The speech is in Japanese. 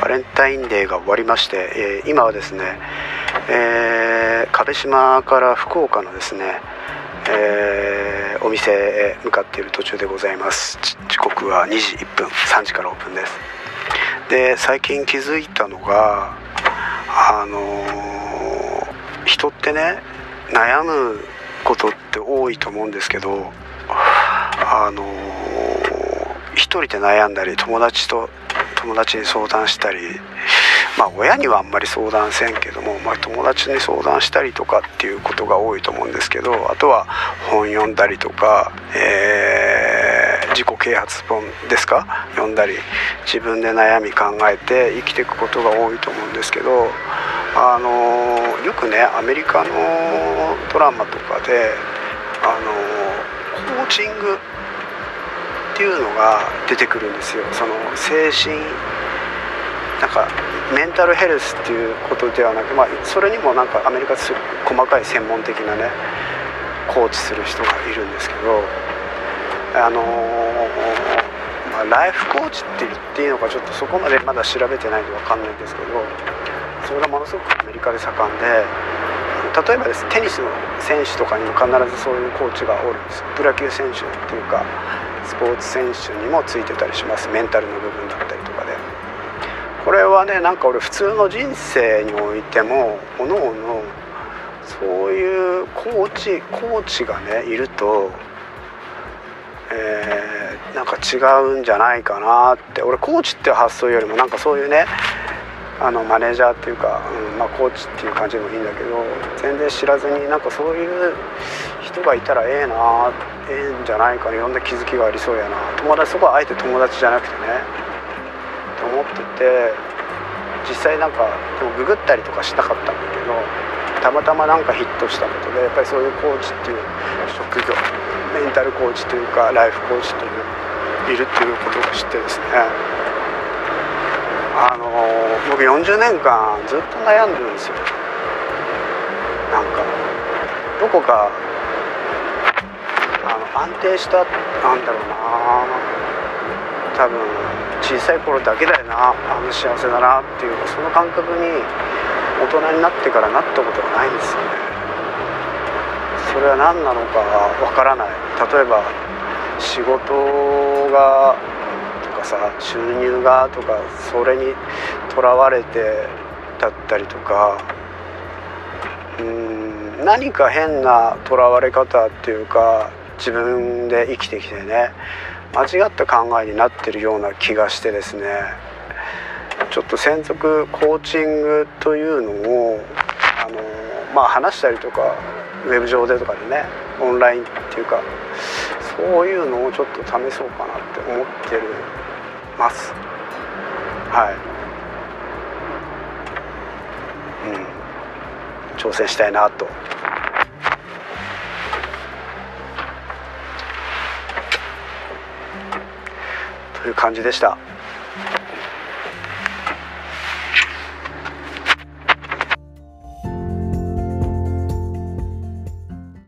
バレンタインデーが終わりまして、えー、今はですね、えー、壁島から福岡のですね、えー、お店へ向かっている途中でございます。時刻は2時1分3時からオープンです。で最近気づいたのがあのー、人ってね悩むことって多いと思うんですけどあのー、一人で悩んだり友達と友達に相談したりまあ親にはあんまり相談せんけども、まあ、友達に相談したりとかっていうことが多いと思うんですけどあとは本読んだりとか、えー、自己啓発本ですか？読んだり自分で悩み考えて生きていくことが多いと思うんですけどあのよくねアメリカのドラマとかであのコーチングっていうのが出てくるんですよ。その精神なんかメンタルヘルスっていうことではなく、まあ、それにもなんかアメリカす細かい専門的なねコーチする人がいるんですけどあの、ま、ライフコーチって言っていいのかちょっとそこまでまだ調べてないんで分かんないんですけどそれがものすごくアメリカで盛んで例えばですテニスの選手とかにも必ずそういうコーチがおるんです。プロ野球選手っていうかスポーツ選手にもついてたりします。メンタルの部分だったりとかで。これはねなんか俺普通の人生においてもおのおのそういうコーチコーチがねいると、えー、なんか違うんじゃないかなって。俺コーチっていう発想よりもなんかそういうねあのマネージャーっていうか、うんまあ、コーチっていう感じでもいいんだけど全然知らずになんかそういう人がいたらええなええんじゃないかいろんな気づきがありそうやな。友達そこはあえて友達じゃなくてねと思ってて実際なんかでもググったりとかしたかったんだけどたまたまなんかヒットしたことでやっぱりそういうコーチっていう職業メンタルコーチというかライフコーチといういるっていうことを知ってですねあの僕40年間ずっと悩んでるんですよ。なんかどこかあの安定したなんだろうな。多分小さい頃だけだよな。あの幸せだなっていうその感覚に大人になってからなったことがないんですよね。それは何なのかわからない。例えば仕事がさ収入がとかそれにとらわれてだったりとかうん何か変なとらわれ方っていうか自分で生きてきてね間違った考えになってるような気がしてですねちょっと専属コーチングというのをあのまあ話したりとかウェブ上でとかでねオンラインっていうかそういうのをちょっと試そうかなって思ってるます。はい。うん。挑戦したいなと。という感じでした。